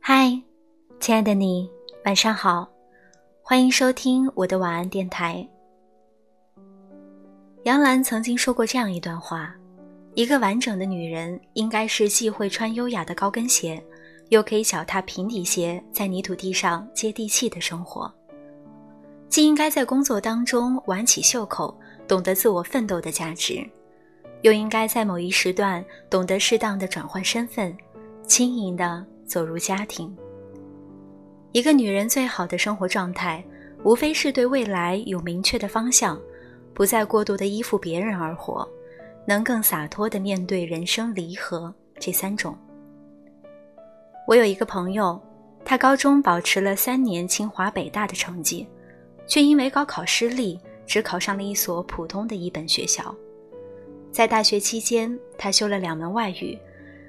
嗨，亲爱的你，晚上好，欢迎收听我的晚安电台。杨澜曾经说过这样一段话：一个完整的女人，应该是既会穿优雅的高跟鞋，又可以脚踏平底鞋在泥土地上接地气的生活；既应该在工作当中挽起袖口，懂得自我奋斗的价值，又应该在某一时段懂得适当的转换身份，轻盈的。走入家庭，一个女人最好的生活状态，无非是对未来有明确的方向，不再过度的依附别人而活，能更洒脱的面对人生离合这三种。我有一个朋友，他高中保持了三年清华北大的成绩，却因为高考失利，只考上了一所普通的一本学校。在大学期间，他修了两门外语。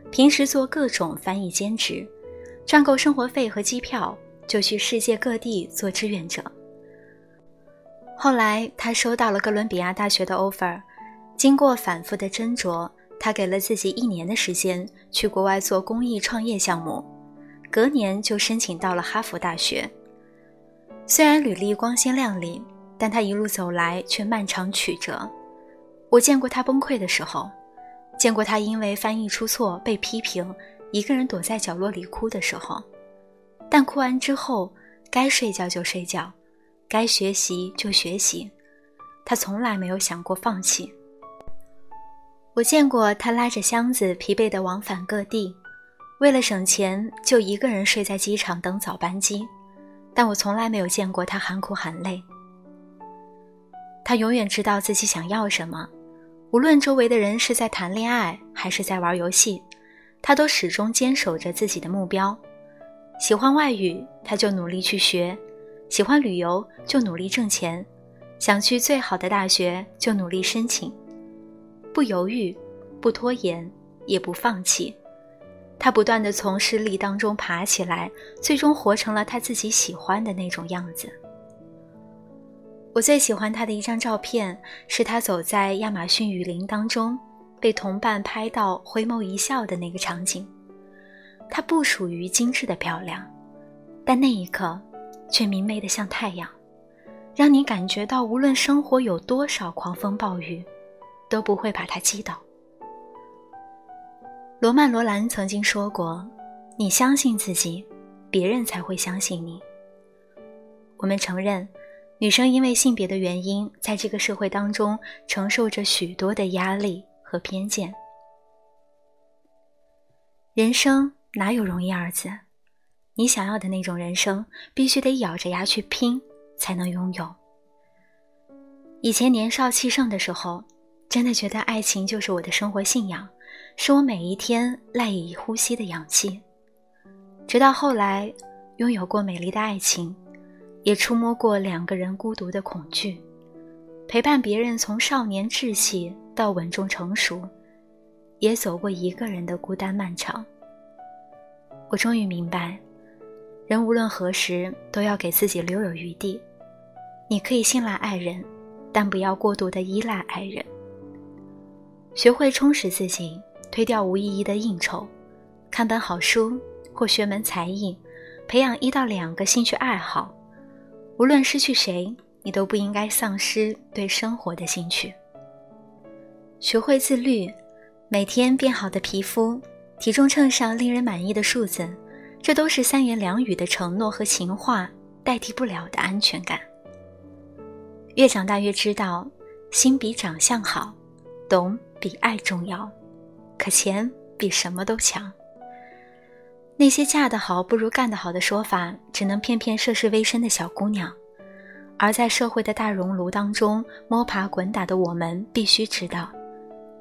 平时做各种翻译兼职，赚够生活费和机票，就去世界各地做志愿者。后来他收到了哥伦比亚大学的 offer，经过反复的斟酌，他给了自己一年的时间去国外做公益创业项目，隔年就申请到了哈佛大学。虽然履历光鲜亮丽，但他一路走来却漫长曲折。我见过他崩溃的时候。见过他因为翻译出错被批评，一个人躲在角落里哭的时候，但哭完之后，该睡觉就睡觉，该学习就学习，他从来没有想过放弃。我见过他拉着箱子疲惫地往返各地，为了省钱就一个人睡在机场等早班机，但我从来没有见过他喊苦喊累。他永远知道自己想要什么。无论周围的人是在谈恋爱还是在玩游戏，他都始终坚守着自己的目标。喜欢外语，他就努力去学；喜欢旅游，就努力挣钱；想去最好的大学，就努力申请。不犹豫，不拖延，也不放弃。他不断地从失利当中爬起来，最终活成了他自己喜欢的那种样子。我最喜欢他的一张照片，是他走在亚马逊雨林当中，被同伴拍到回眸一笑的那个场景。他不属于精致的漂亮，但那一刻，却明媚的像太阳，让你感觉到无论生活有多少狂风暴雨，都不会把他击倒。罗曼·罗兰曾经说过：“你相信自己，别人才会相信你。”我们承认。女生因为性别的原因，在这个社会当中承受着许多的压力和偏见。人生哪有容易二字？你想要的那种人生，必须得咬着牙去拼，才能拥有。以前年少气盛的时候，真的觉得爱情就是我的生活信仰，是我每一天赖以呼吸的氧气。直到后来，拥有过美丽的爱情。也触摸过两个人孤独的恐惧，陪伴别人从少年稚气到稳重成熟，也走过一个人的孤单漫长。我终于明白，人无论何时都要给自己留有余地。你可以信赖爱人，但不要过度的依赖爱人。学会充实自己，推掉无意义的应酬，看本好书或学门才艺，培养一到两个兴趣爱好。无论失去谁，你都不应该丧失对生活的兴趣。学会自律，每天变好的皮肤，体重秤上令人满意的数字，这都是三言两语的承诺和情话代替不了的安全感。越长大越知道，心比长相好，懂比爱重要，可钱比什么都强。那些嫁得好不如干得好的说法，只能骗骗涉世未深的小姑娘；而在社会的大熔炉当中摸爬滚打的我们，必须知道，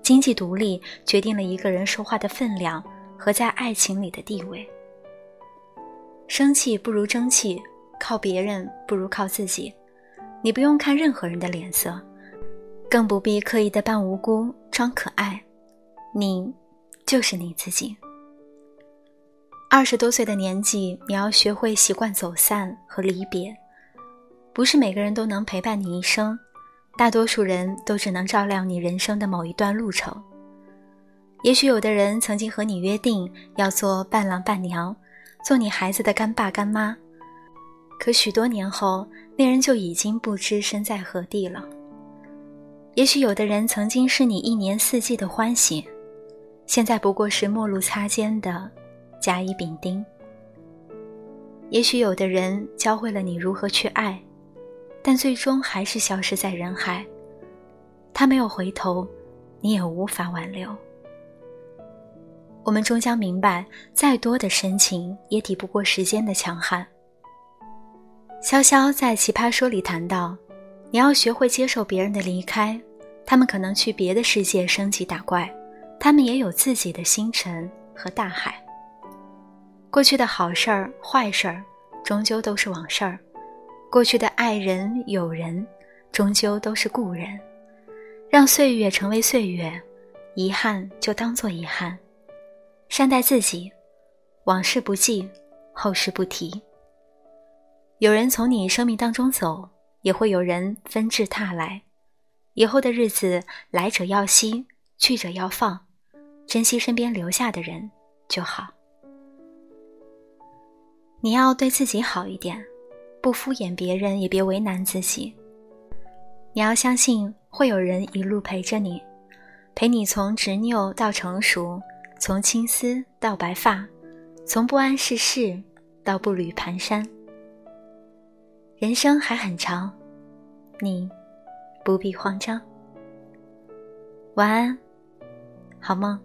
经济独立决定了一个人说话的分量和在爱情里的地位。生气不如争气，靠别人不如靠自己。你不用看任何人的脸色，更不必刻意的扮无辜装可爱，你就是你自己。二十多岁的年纪，你要学会习惯走散和离别。不是每个人都能陪伴你一生，大多数人都只能照亮你人生的某一段路程。也许有的人曾经和你约定要做伴郎伴娘，做你孩子的干爸干妈，可许多年后，那人就已经不知身在何地了。也许有的人曾经是你一年四季的欢喜，现在不过是陌路擦肩的甲乙丙丁。也许有的人教会了你如何去爱，但最终还是消失在人海。他没有回头，你也无法挽留。我们终将明白，再多的深情也抵不过时间的强悍。潇潇在《奇葩说》里谈到，你要学会接受别人的离开，他们可能去别的世界升级打怪，他们也有自己的星辰和大海。过去的好事儿、坏事儿，终究都是往事儿；过去的爱人、友人，终究都是故人。让岁月成为岁月，遗憾就当做遗憾。善待自己，往事不记，后事不提。有人从你生命当中走，也会有人纷至沓来。以后的日子，来者要惜，去者要放，珍惜身边留下的人就好。你要对自己好一点，不敷衍别人，也别为难自己。你要相信，会有人一路陪着你，陪你从执拗到成熟，从青丝到白发，从不谙世事到步履蹒跚。人生还很长，你不必慌张。晚安，好梦。